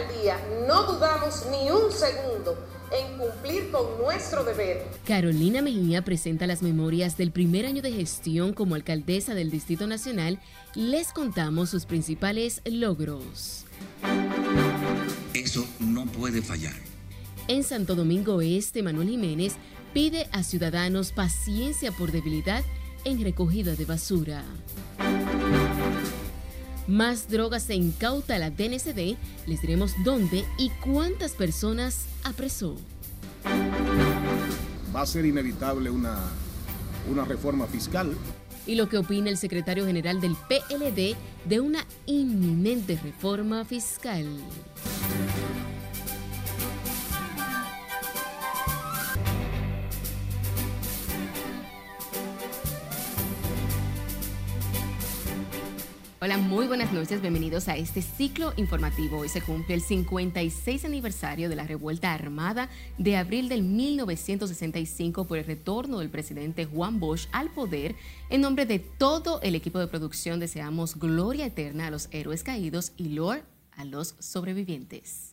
alcaldía no dudamos ni un segundo en cumplir con nuestro deber. Carolina Mejía presenta las memorias del primer año de gestión como alcaldesa del Distrito Nacional. Les contamos sus principales logros. Eso no puede fallar. En Santo Domingo Este, Manuel Jiménez pide a ciudadanos paciencia por debilidad en recogida de basura. Más drogas se incauta la DNCD. Les diremos dónde y cuántas personas apresó. Va a ser inevitable una, una reforma fiscal. Y lo que opina el secretario general del PLD de una inminente reforma fiscal. Hola, muy buenas noches, bienvenidos a este ciclo informativo. Hoy se cumple el 56 aniversario de la revuelta armada de abril del 1965 por el retorno del presidente Juan Bosch al poder. En nombre de todo el equipo de producción deseamos gloria eterna a los héroes caídos y lor a los sobrevivientes.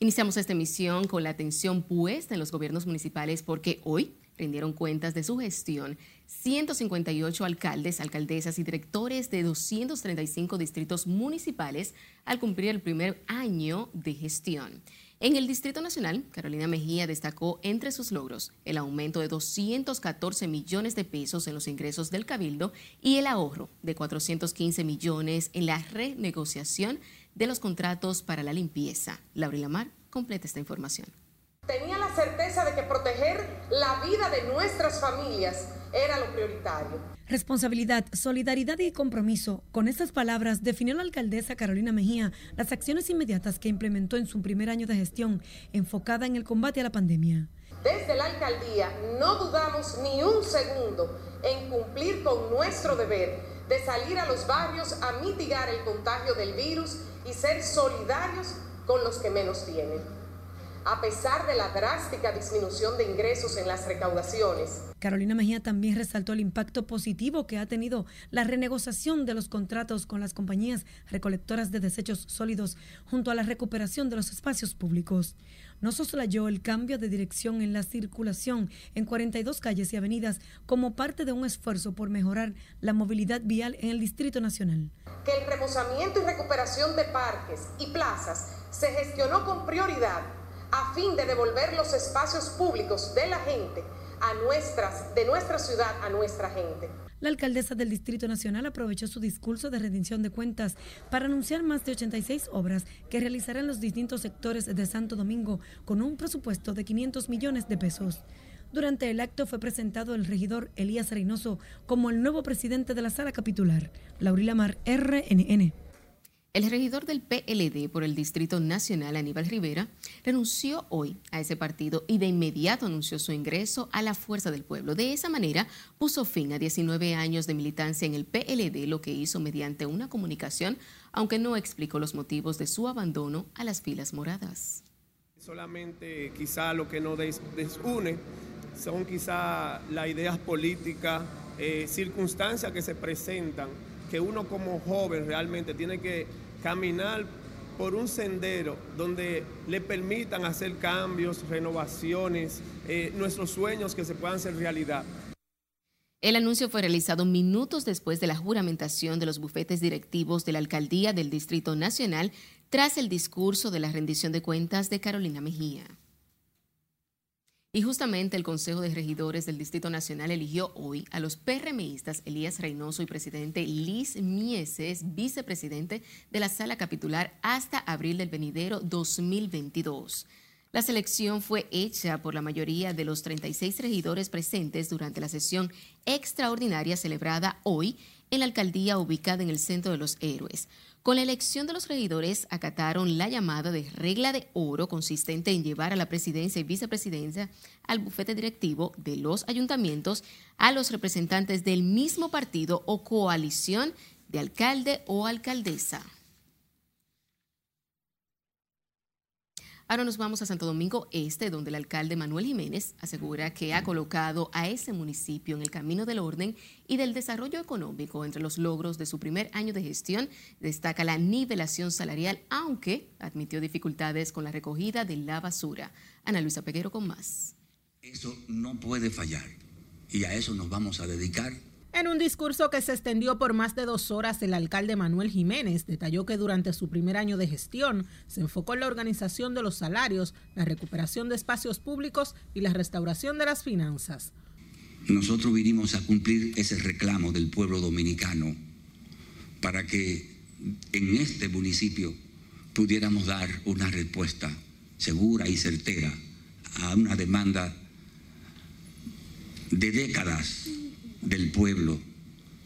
Iniciamos esta emisión con la atención puesta en los gobiernos municipales porque hoy rindieron cuentas de su gestión 158 alcaldes, alcaldesas y directores de 235 distritos municipales al cumplir el primer año de gestión. En el Distrito Nacional, Carolina Mejía destacó entre sus logros el aumento de 214 millones de pesos en los ingresos del Cabildo y el ahorro de 415 millones en la renegociación de los contratos para la limpieza. Laura Lamar completa esta información. Tenía la certeza de que proteger la vida de nuestras familias era lo prioritario. Responsabilidad, solidaridad y compromiso. Con estas palabras definió la alcaldesa Carolina Mejía las acciones inmediatas que implementó en su primer año de gestión enfocada en el combate a la pandemia. Desde la alcaldía no dudamos ni un segundo en cumplir con nuestro deber de salir a los barrios a mitigar el contagio del virus y ser solidarios con los que menos tienen a pesar de la drástica disminución de ingresos en las recaudaciones. Carolina Mejía también resaltó el impacto positivo que ha tenido la renegociación de los contratos con las compañías recolectoras de desechos sólidos junto a la recuperación de los espacios públicos. No soslayó el cambio de dirección en la circulación en 42 calles y avenidas como parte de un esfuerzo por mejorar la movilidad vial en el Distrito Nacional. Que el remozamiento y recuperación de parques y plazas se gestionó con prioridad a fin de devolver los espacios públicos de la gente a nuestras, de nuestra ciudad a nuestra gente. La alcaldesa del Distrito Nacional aprovechó su discurso de rendición de cuentas para anunciar más de 86 obras que realizarán los distintos sectores de Santo Domingo con un presupuesto de 500 millones de pesos. Durante el acto fue presentado el regidor Elías Reynoso como el nuevo presidente de la sala capitular. Laurila Mar, RNN. El regidor del PLD por el Distrito Nacional, Aníbal Rivera, renunció hoy a ese partido y de inmediato anunció su ingreso a la Fuerza del Pueblo. De esa manera, puso fin a 19 años de militancia en el PLD, lo que hizo mediante una comunicación, aunque no explicó los motivos de su abandono a las filas moradas. Solamente quizá lo que nos desune son quizá las ideas políticas, eh, circunstancias que se presentan, que uno como joven realmente tiene que caminar por un sendero donde le permitan hacer cambios, renovaciones, eh, nuestros sueños que se puedan hacer realidad. El anuncio fue realizado minutos después de la juramentación de los bufetes directivos de la alcaldía del Distrito Nacional tras el discurso de la rendición de cuentas de Carolina Mejía. Y justamente el Consejo de Regidores del Distrito Nacional eligió hoy a los PRMistas Elías Reynoso y presidente Liz Mieses, vicepresidente de la sala capitular hasta abril del venidero 2022. La selección fue hecha por la mayoría de los 36 regidores presentes durante la sesión extraordinaria celebrada hoy en la alcaldía ubicada en el Centro de los Héroes. Con la elección de los regidores acataron la llamada de regla de oro consistente en llevar a la presidencia y vicepresidencia al bufete directivo de los ayuntamientos a los representantes del mismo partido o coalición de alcalde o alcaldesa. Ahora nos vamos a Santo Domingo Este, donde el alcalde Manuel Jiménez asegura que ha colocado a ese municipio en el camino del orden y del desarrollo económico. Entre los logros de su primer año de gestión destaca la nivelación salarial, aunque admitió dificultades con la recogida de la basura. Ana Luisa Peguero con más. Eso no puede fallar y a eso nos vamos a dedicar en un discurso que se extendió por más de dos horas, el alcalde Manuel Jiménez detalló que durante su primer año de gestión se enfocó en la organización de los salarios, la recuperación de espacios públicos y la restauración de las finanzas. Nosotros vinimos a cumplir ese reclamo del pueblo dominicano para que en este municipio pudiéramos dar una respuesta segura y certera a una demanda de décadas del pueblo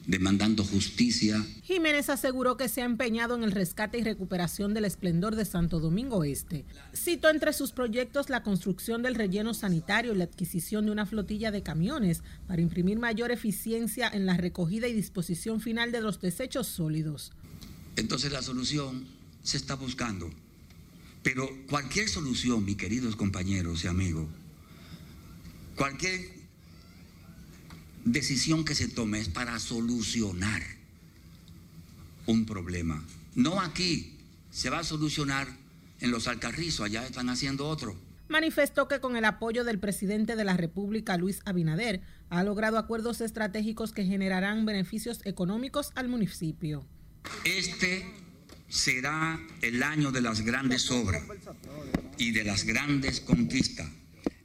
demandando justicia. Jiménez aseguró que se ha empeñado en el rescate y recuperación del esplendor de Santo Domingo Este. Citó entre sus proyectos la construcción del relleno sanitario y la adquisición de una flotilla de camiones para imprimir mayor eficiencia en la recogida y disposición final de los desechos sólidos. Entonces la solución se está buscando. Pero cualquier solución, mis queridos compañeros y amigos, cualquier decisión que se tome es para solucionar un problema. No aquí, se va a solucionar en los Alcarrizos, allá están haciendo otro. Manifestó que con el apoyo del presidente de la República, Luis Abinader, ha logrado acuerdos estratégicos que generarán beneficios económicos al municipio. Este será el año de las grandes obras y de las grandes conquistas.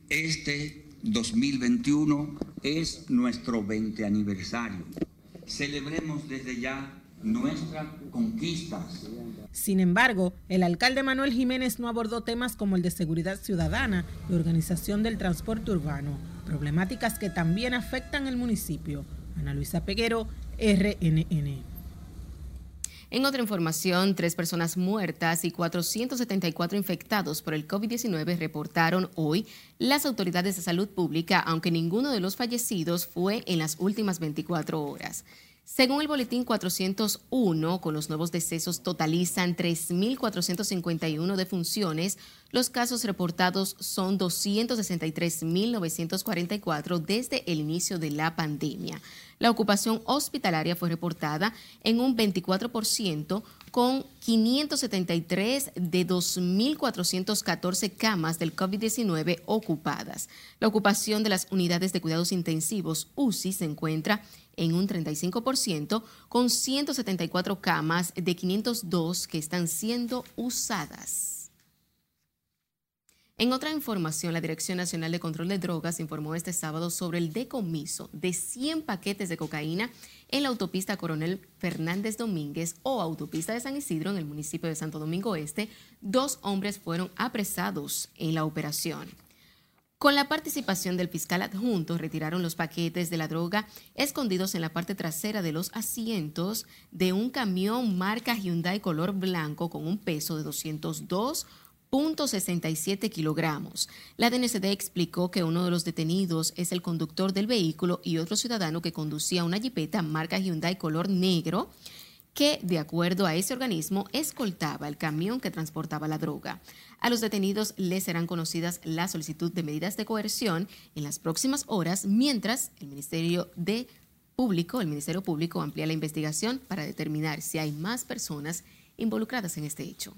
Este 2021 es nuestro 20 aniversario. Celebremos desde ya nuestras conquistas. Sin embargo, el alcalde Manuel Jiménez no abordó temas como el de seguridad ciudadana y organización del transporte urbano, problemáticas que también afectan el municipio. Ana Luisa Peguero, RNN. En otra información, tres personas muertas y 474 infectados por el COVID-19 reportaron hoy las autoridades de salud pública, aunque ninguno de los fallecidos fue en las últimas 24 horas. Según el boletín 401, con los nuevos decesos totalizan 3.451 defunciones. Los casos reportados son 263.944 desde el inicio de la pandemia. La ocupación hospitalaria fue reportada en un 24% con 573 de 2.414 camas del COVID-19 ocupadas. La ocupación de las unidades de cuidados intensivos UCI se encuentra en un 35% con 174 camas de 502 que están siendo usadas. En otra información, la Dirección Nacional de Control de Drogas informó este sábado sobre el decomiso de 100 paquetes de cocaína en la autopista Coronel Fernández Domínguez o autopista de San Isidro en el municipio de Santo Domingo Este. Dos hombres fueron apresados en la operación. Con la participación del fiscal adjunto, retiraron los paquetes de la droga escondidos en la parte trasera de los asientos de un camión marca Hyundai color blanco con un peso de 202 .67 kilogramos. La DNCD explicó que uno de los detenidos es el conductor del vehículo y otro ciudadano que conducía una jipeta marca Hyundai color negro que, de acuerdo a ese organismo, escoltaba el camión que transportaba la droga. A los detenidos les serán conocidas la solicitud de medidas de coerción en las próximas horas, mientras el Ministerio de Público, el Ministerio Público amplía la investigación para determinar si hay más personas involucradas en este hecho.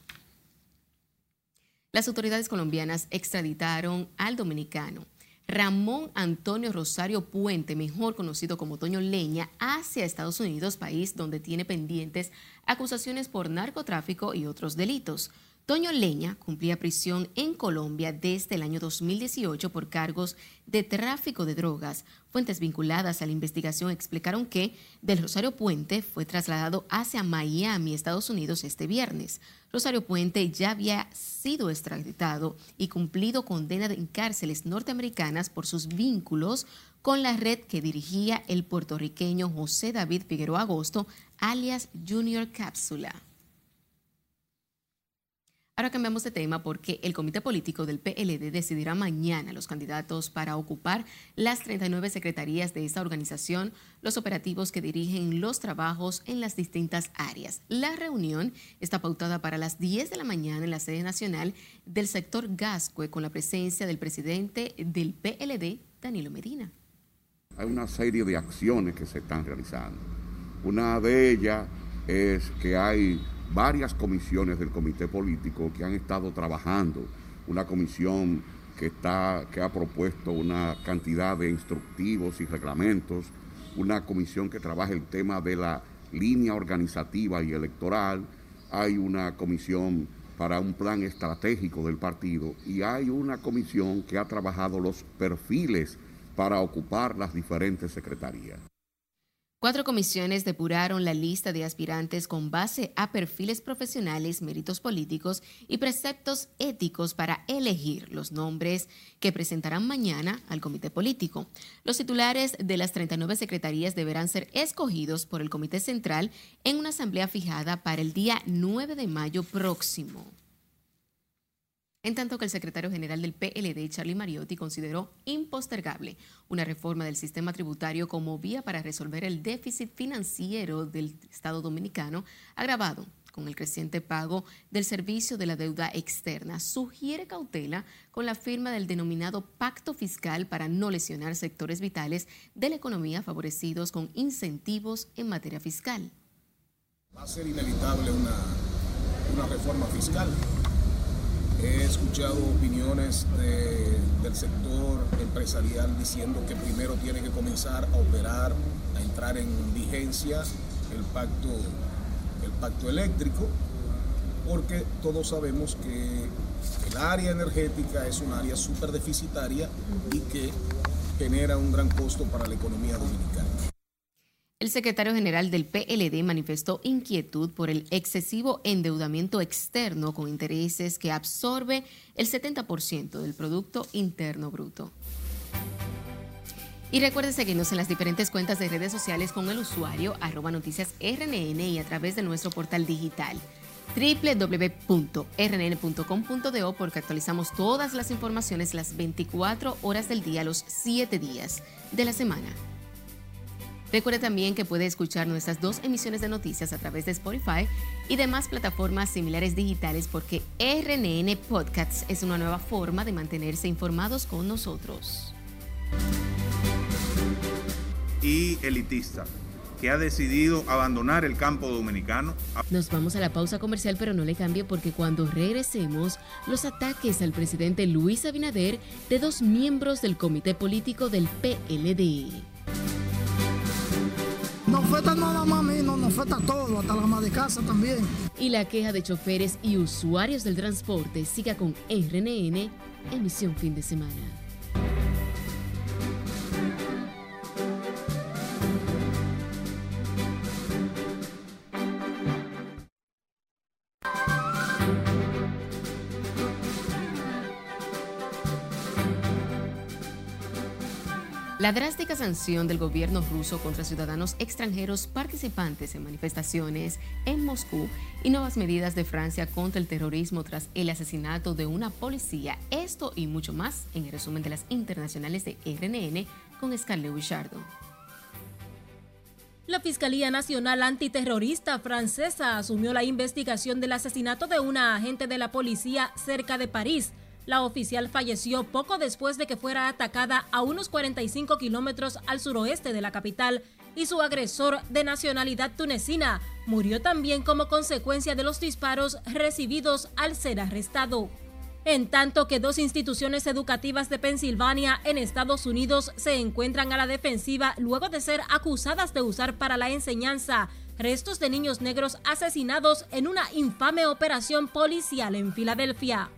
Las autoridades colombianas extraditaron al dominicano Ramón Antonio Rosario Puente, mejor conocido como Toño Leña, hacia Estados Unidos, país donde tiene pendientes acusaciones por narcotráfico y otros delitos. Toño Leña cumplía prisión en Colombia desde el año 2018 por cargos de tráfico de drogas. Fuentes vinculadas a la investigación explicaron que del Rosario Puente fue trasladado hacia Miami, Estados Unidos, este viernes. Rosario Puente ya había sido extraditado y cumplido condena en cárceles norteamericanas por sus vínculos con la red que dirigía el puertorriqueño José David Figueroa Agosto, alias Junior Cápsula. Ahora cambiamos de tema porque el comité político del PLD decidirá mañana los candidatos para ocupar las 39 secretarías de esta organización, los operativos que dirigen los trabajos en las distintas áreas. La reunión está pautada para las 10 de la mañana en la sede nacional del sector Gascue con la presencia del presidente del PLD, Danilo Medina. Hay una serie de acciones que se están realizando. Una de ellas es que hay varias comisiones del comité político que han estado trabajando, una comisión que, está, que ha propuesto una cantidad de instructivos y reglamentos, una comisión que trabaja el tema de la línea organizativa y electoral, hay una comisión para un plan estratégico del partido y hay una comisión que ha trabajado los perfiles para ocupar las diferentes secretarías. Cuatro comisiones depuraron la lista de aspirantes con base a perfiles profesionales, méritos políticos y preceptos éticos para elegir los nombres que presentarán mañana al comité político. Los titulares de las 39 secretarías deberán ser escogidos por el comité central en una asamblea fijada para el día 9 de mayo próximo en tanto que el secretario general del PLD, Charlie Mariotti, consideró impostergable una reforma del sistema tributario como vía para resolver el déficit financiero del Estado dominicano, agravado con el creciente pago del servicio de la deuda externa. Sugiere cautela con la firma del denominado pacto fiscal para no lesionar sectores vitales de la economía favorecidos con incentivos en materia fiscal. Va a ser inevitable una, una reforma fiscal He escuchado opiniones del sector empresarial diciendo que primero tiene que comenzar a operar, a entrar en vigencia el pacto, el pacto eléctrico, porque todos sabemos que el área energética es un área súper deficitaria y que genera un gran costo para la economía dominicana. El secretario general del PLD manifestó inquietud por el excesivo endeudamiento externo con intereses que absorbe el 70% del Producto Interno Bruto. Y recuerde seguirnos en las diferentes cuentas de redes sociales con el usuario arroba noticias RNN y a través de nuestro portal digital www.rnn.com.do porque actualizamos todas las informaciones las 24 horas del día, los 7 días de la semana. Recuerde también que puede escuchar nuestras dos emisiones de noticias a través de Spotify y demás plataformas similares digitales porque RNN Podcasts es una nueva forma de mantenerse informados con nosotros. Y elitista que ha decidido abandonar el campo dominicano. Nos vamos a la pausa comercial, pero no le cambie porque cuando regresemos, los ataques al presidente Luis Abinader de dos miembros del comité político del PLD. Falta nada más a mí, no, nos falta todo, hasta la ama de casa también. Y la queja de choferes y usuarios del transporte siga con RNN, emisión fin de semana. La drástica sanción del gobierno ruso contra ciudadanos extranjeros participantes en manifestaciones en Moscú y nuevas medidas de Francia contra el terrorismo tras el asesinato de una policía. Esto y mucho más en el resumen de las internacionales de RNN con Scarlett Wichardo. La Fiscalía Nacional Antiterrorista francesa asumió la investigación del asesinato de una agente de la policía cerca de París la oficial falleció poco después de que fuera atacada a unos 45 kilómetros al suroeste de la capital y su agresor de nacionalidad tunecina murió también como consecuencia de los disparos recibidos al ser arrestado. En tanto que dos instituciones educativas de Pensilvania en Estados Unidos se encuentran a la defensiva luego de ser acusadas de usar para la enseñanza restos de niños negros asesinados en una infame operación policial en Filadelfia.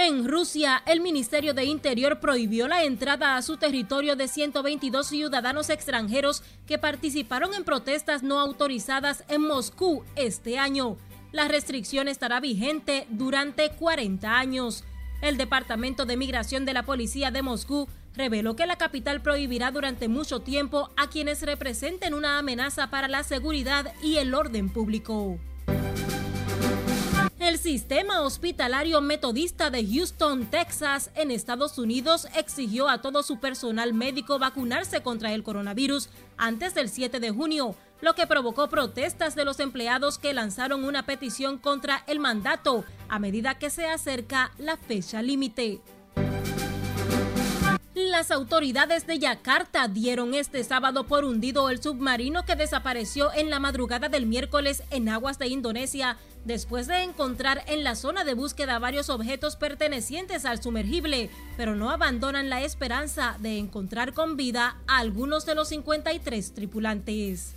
En Rusia, el Ministerio de Interior prohibió la entrada a su territorio de 122 ciudadanos extranjeros que participaron en protestas no autorizadas en Moscú este año. La restricción estará vigente durante 40 años. El Departamento de Migración de la Policía de Moscú reveló que la capital prohibirá durante mucho tiempo a quienes representen una amenaza para la seguridad y el orden público. El sistema hospitalario metodista de Houston, Texas, en Estados Unidos, exigió a todo su personal médico vacunarse contra el coronavirus antes del 7 de junio, lo que provocó protestas de los empleados que lanzaron una petición contra el mandato a medida que se acerca la fecha límite. Las autoridades de Yakarta dieron este sábado por hundido el submarino que desapareció en la madrugada del miércoles en aguas de Indonesia después de encontrar en la zona de búsqueda varios objetos pertenecientes al sumergible, pero no abandonan la esperanza de encontrar con vida a algunos de los 53 tripulantes.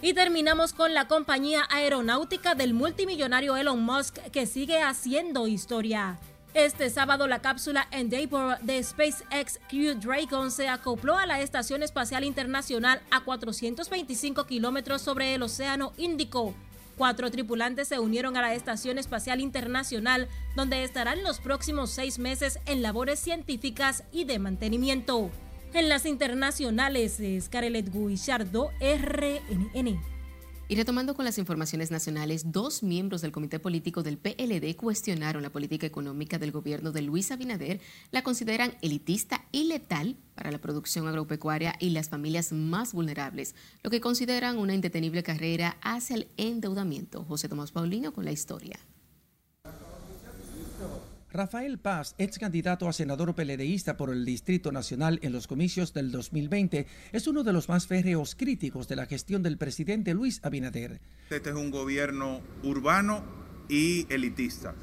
Y terminamos con la compañía aeronáutica del multimillonario Elon Musk que sigue haciendo historia. Este sábado la cápsula Endeavour de SpaceX Crew Dragon se acopló a la Estación Espacial Internacional a 425 kilómetros sobre el Océano Índico. Cuatro tripulantes se unieron a la Estación Espacial Internacional, donde estarán los próximos seis meses en labores científicas y de mantenimiento. En las internacionales, Scarlett Guillardo, RNN. Y retomando con las informaciones nacionales, dos miembros del comité político del PLD cuestionaron la política económica del gobierno de Luis Abinader, la consideran elitista y letal para la producción agropecuaria y las familias más vulnerables, lo que consideran una indetenible carrera hacia el endeudamiento. José Tomás Paulino con la historia. Rafael Paz, ex candidato a senador peledeísta por el Distrito Nacional en los comicios del 2020, es uno de los más férreos críticos de la gestión del presidente Luis Abinader. Este es un gobierno urbano y elitista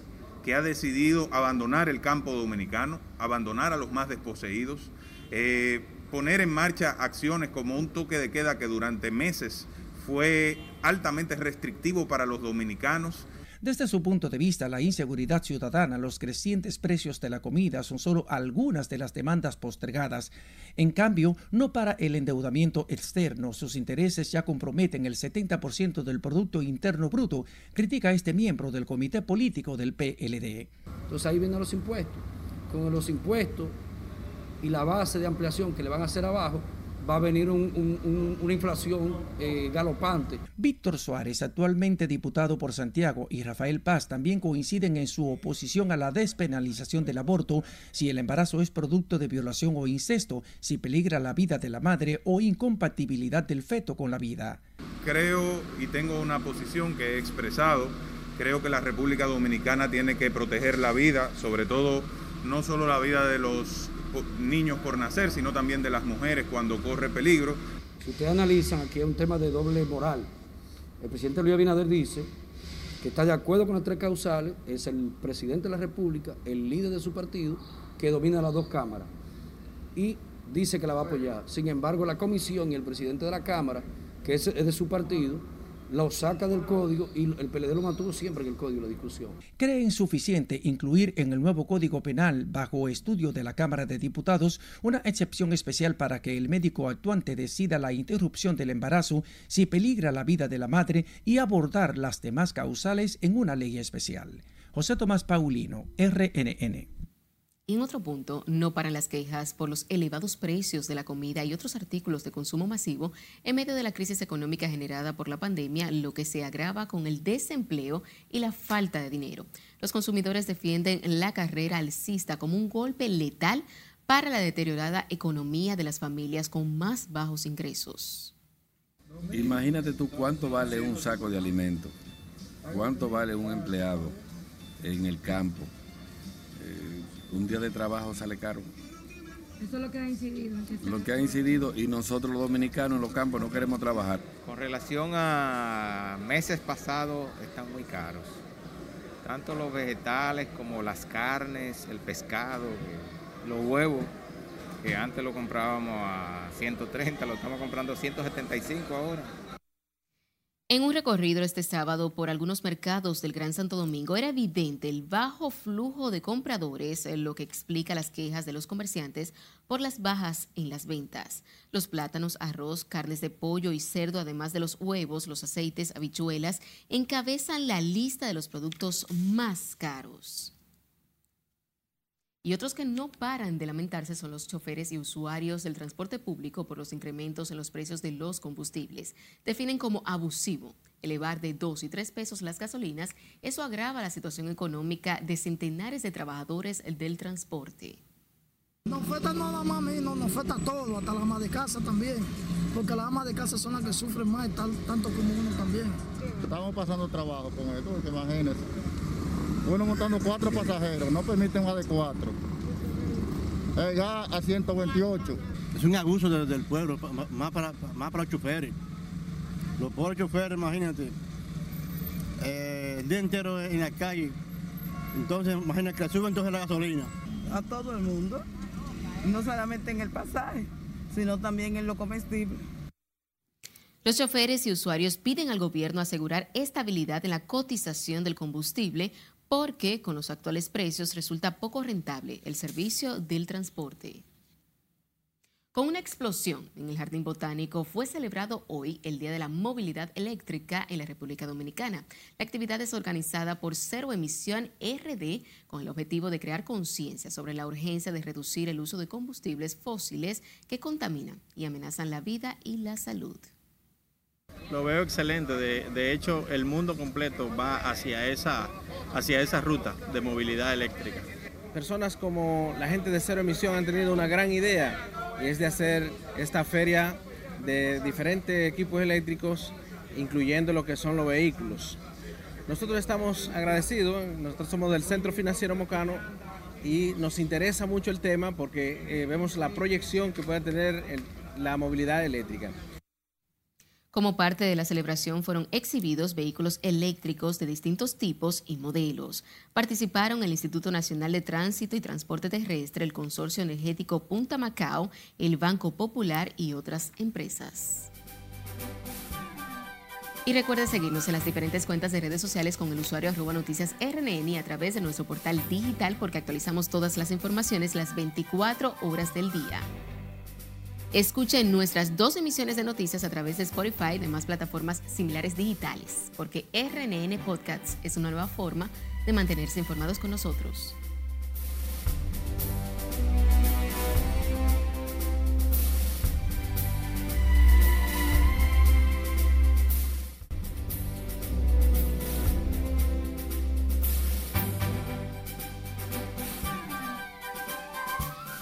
que ha decidido abandonar el campo dominicano, abandonar a los más desposeídos, eh, poner en marcha acciones como un toque de queda que durante meses fue altamente restrictivo para los dominicanos desde su punto de vista, la inseguridad ciudadana, los crecientes precios de la comida son solo algunas de las demandas postergadas. En cambio, no para el endeudamiento externo, sus intereses ya comprometen el 70% del Producto Interno Bruto, critica este miembro del Comité Político del PLD. Entonces ahí vienen los impuestos. Con los impuestos y la base de ampliación que le van a hacer abajo, va a venir una inflación eh, galopante. Víctor Suárez, actualmente diputado por Santiago, y Rafael Paz también coinciden en su oposición a la despenalización del aborto si el embarazo es producto de violación o incesto, si peligra la vida de la madre o incompatibilidad del feto con la vida. Creo y tengo una posición que he expresado, creo que la República Dominicana tiene que proteger la vida, sobre todo no solo la vida de los niños por nacer, sino también de las mujeres cuando corre peligro. Si ustedes analizan, aquí es un tema de doble moral. El presidente Luis Abinader dice que está de acuerdo con las tres causales, es el presidente de la República, el líder de su partido, que domina las dos cámaras. Y dice que la va a apoyar. Sin embargo, la comisión y el presidente de la Cámara, que es de su partido, lo saca del código y el PLD lo mantuvo siempre en el código de discusión. ¿Cree insuficiente incluir en el nuevo código penal, bajo estudio de la Cámara de Diputados, una excepción especial para que el médico actuante decida la interrupción del embarazo si peligra la vida de la madre y abordar las demás causales en una ley especial? José Tomás Paulino, RNN. Y en otro punto, no paran las quejas por los elevados precios de la comida y otros artículos de consumo masivo en medio de la crisis económica generada por la pandemia, lo que se agrava con el desempleo y la falta de dinero. Los consumidores defienden la carrera alcista como un golpe letal para la deteriorada economía de las familias con más bajos ingresos. Imagínate tú cuánto vale un saco de alimento, cuánto vale un empleado en el campo un día de trabajo sale caro. Eso es lo que ha incidido. Lo que ha incidido y nosotros los dominicanos en los campos no queremos trabajar. Con relación a meses pasados están muy caros. Tanto los vegetales como las carnes, el pescado, los huevos, que antes lo comprábamos a 130, lo estamos comprando a 175 ahora. En un recorrido este sábado por algunos mercados del Gran Santo Domingo era evidente el bajo flujo de compradores, eh, lo que explica las quejas de los comerciantes por las bajas en las ventas. Los plátanos, arroz, carnes de pollo y cerdo, además de los huevos, los aceites, habichuelas, encabezan la lista de los productos más caros. Y otros que no paran de lamentarse son los choferes y usuarios del transporte público por los incrementos en los precios de los combustibles. Definen como abusivo elevar de 2 y 3 pesos las gasolinas. Eso agrava la situación económica de centenares de trabajadores del transporte. No afecta nada más a mí, no, nos afecta a todo, hasta la ama de casa también, porque las amas de casa son las que sufren más, tanto como uno también. Estamos pasando trabajo con esto, porque imagínense, uno montando cuatro pasajeros, no permiten más de cuatro. ya a 128. Es un abuso del, pueblo, más para, más para los choferes. Los pobres choferes, imagínate, eh, el día entero en la calle. Entonces, imagínate que suben entonces la gasolina. A todo el mundo, no solamente en el pasaje, sino también en lo comestible. Los choferes y usuarios piden al gobierno asegurar estabilidad en la cotización del combustible porque con los actuales precios resulta poco rentable el servicio del transporte. Con una explosión en el Jardín Botánico fue celebrado hoy el Día de la Movilidad Eléctrica en la República Dominicana. La actividad es organizada por Cero Emisión RD con el objetivo de crear conciencia sobre la urgencia de reducir el uso de combustibles fósiles que contaminan y amenazan la vida y la salud. Lo veo excelente, de, hecho el mundo completo va hacia esa, hacia ruta de movilidad eléctrica. Personas como la gente de Cero Emisión han tenido una gran idea y es de hacer esta feria de diferentes equipos eléctricos, incluyendo lo que son los vehículos. Nosotros estamos agradecidos, nosotros somos del Centro Financiero Mocano y nos interesa mucho el tema porque eh, vemos la proyección que puede tener la movilidad eléctrica. Como parte de la celebración fueron exhibidos vehículos eléctricos de distintos tipos y modelos. Participaron el Instituto Nacional de Tránsito y Transporte Terrestre, el Consorcio Energético Punta Macao, el Banco Popular y otras empresas. Y recuerde seguirnos en las diferentes cuentas de redes sociales con el usuario arroba noticias RNN y a través de nuestro portal digital porque actualizamos todas las informaciones las 24 horas del día. Escuchen nuestras dos emisiones de noticias a través de Spotify y demás plataformas similares digitales, porque RNN Podcasts es una nueva forma de mantenerse informados con nosotros.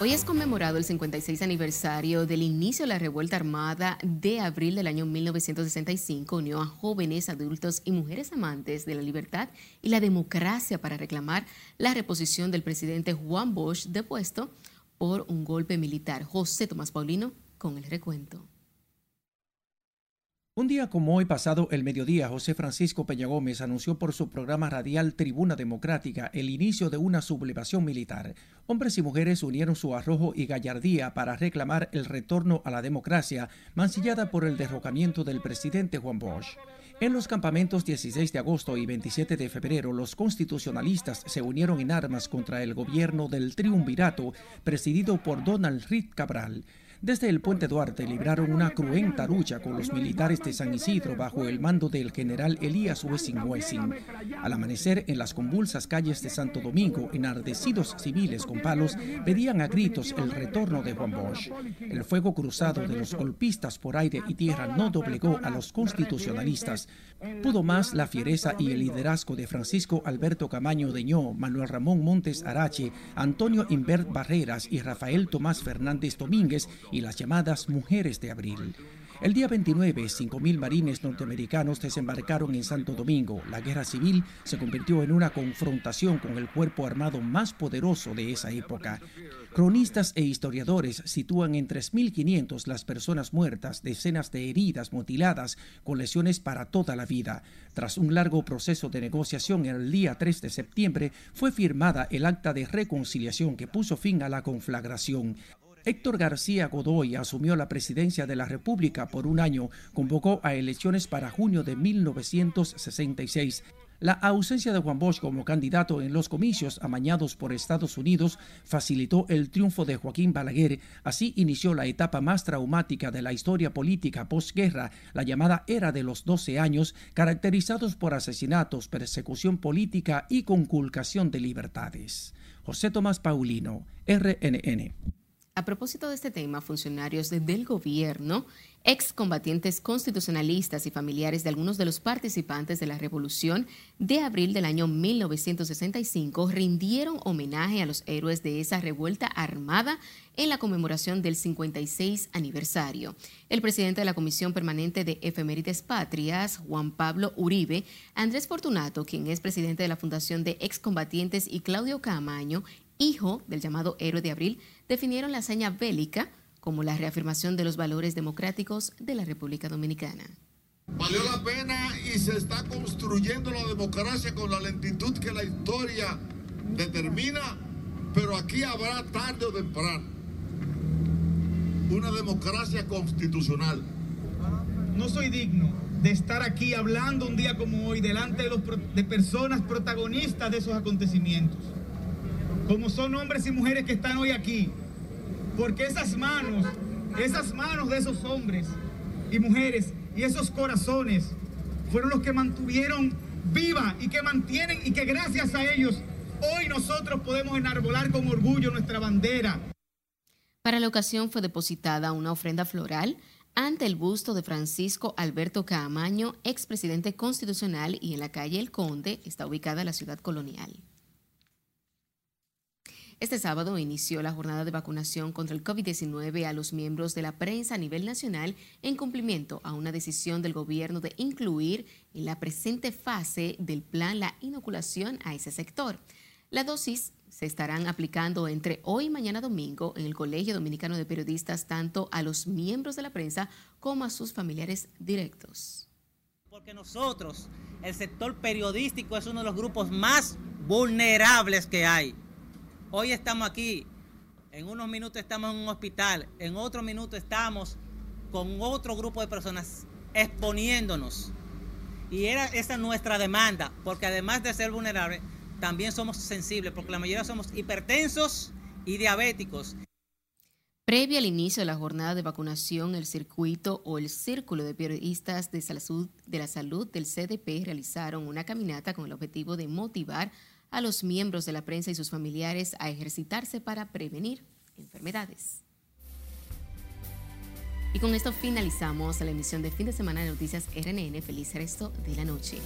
Hoy es conmemorado el 56 aniversario del inicio de la revuelta armada de abril del año 1965. Unió a jóvenes, adultos y mujeres amantes de la libertad y la democracia para reclamar la reposición del presidente Juan Bosch depuesto por un golpe militar. José Tomás Paulino con el recuento. Un día como hoy pasado el mediodía, José Francisco Peña Gómez anunció por su programa radial Tribuna Democrática el inicio de una sublevación militar. Hombres y mujeres unieron su arrojo y gallardía para reclamar el retorno a la democracia, mancillada por el derrocamiento del presidente Juan Bosch. En los campamentos 16 de agosto y 27 de febrero, los constitucionalistas se unieron en armas contra el gobierno del triunvirato presidido por Donald Reed Cabral. Desde el puente Duarte libraron una cruenta lucha con los militares de San Isidro bajo el mando del general Elías Wessing Wessing. Al amanecer en las convulsas calles de Santo Domingo, enardecidos civiles con palos pedían a gritos el retorno de Juan Bosch. El fuego cruzado de los golpistas por aire y tierra no doblegó a los constitucionalistas. Pudo más la fiereza y el liderazgo de Francisco Alberto Camaño Deñó, Manuel Ramón Montes Arache, Antonio Invert Barreras y Rafael Tomás Fernández Domínguez y las llamadas Mujeres de Abril. El día 29, 5.000 marines norteamericanos desembarcaron en Santo Domingo. La guerra civil se convirtió en una confrontación con el cuerpo armado más poderoso de esa época. Cronistas e historiadores sitúan en 3.500 las personas muertas, decenas de heridas mutiladas con lesiones para toda la vida. Tras un largo proceso de negociación el día 3 de septiembre fue firmada el acta de reconciliación que puso fin a la conflagración. Héctor García Godoy asumió la presidencia de la República por un año, convocó a elecciones para junio de 1966. La ausencia de Juan Bosch como candidato en los comicios amañados por Estados Unidos facilitó el triunfo de Joaquín Balaguer. Así inició la etapa más traumática de la historia política posguerra, la llamada Era de los 12 años, caracterizados por asesinatos, persecución política y conculcación de libertades. José Tomás Paulino, RNN. A propósito de este tema, funcionarios del gobierno, excombatientes constitucionalistas y familiares de algunos de los participantes de la revolución de abril del año 1965 rindieron homenaje a los héroes de esa revuelta armada en la conmemoración del 56 aniversario. El presidente de la Comisión Permanente de Efemérides Patrias, Juan Pablo Uribe, Andrés Fortunato, quien es presidente de la Fundación de Excombatientes, y Claudio Camaño, hijo del llamado héroe de abril, definieron la hazaña bélica como la reafirmación de los valores democráticos de la República Dominicana. Valió la pena y se está construyendo la democracia con la lentitud que la historia determina, pero aquí habrá tarde o temprano una democracia constitucional. No soy digno de estar aquí hablando un día como hoy delante de, los, de personas protagonistas de esos acontecimientos como son hombres y mujeres que están hoy aquí. Porque esas manos, esas manos de esos hombres y mujeres y esos corazones fueron los que mantuvieron viva y que mantienen y que gracias a ellos hoy nosotros podemos enarbolar con orgullo nuestra bandera. Para la ocasión fue depositada una ofrenda floral ante el busto de Francisco Alberto Caamaño, expresidente constitucional, y en la calle El Conde está ubicada la ciudad colonial. Este sábado inició la jornada de vacunación contra el COVID-19 a los miembros de la prensa a nivel nacional en cumplimiento a una decisión del gobierno de incluir en la presente fase del plan la inoculación a ese sector. La dosis se estarán aplicando entre hoy y mañana domingo en el Colegio Dominicano de Periodistas tanto a los miembros de la prensa como a sus familiares directos. Porque nosotros, el sector periodístico es uno de los grupos más vulnerables que hay Hoy estamos aquí, en unos minutos estamos en un hospital, en otro minuto estamos con otro grupo de personas exponiéndonos. Y era esa nuestra demanda, porque además de ser vulnerables, también somos sensibles, porque la mayoría somos hipertensos y diabéticos. Previo al inicio de la jornada de vacunación, el circuito o el círculo de periodistas de de la salud del CDP realizaron una caminata con el objetivo de motivar a los miembros de la prensa y sus familiares a ejercitarse para prevenir enfermedades. Y con esto finalizamos la emisión de fin de semana de Noticias RNN. Feliz resto de la noche.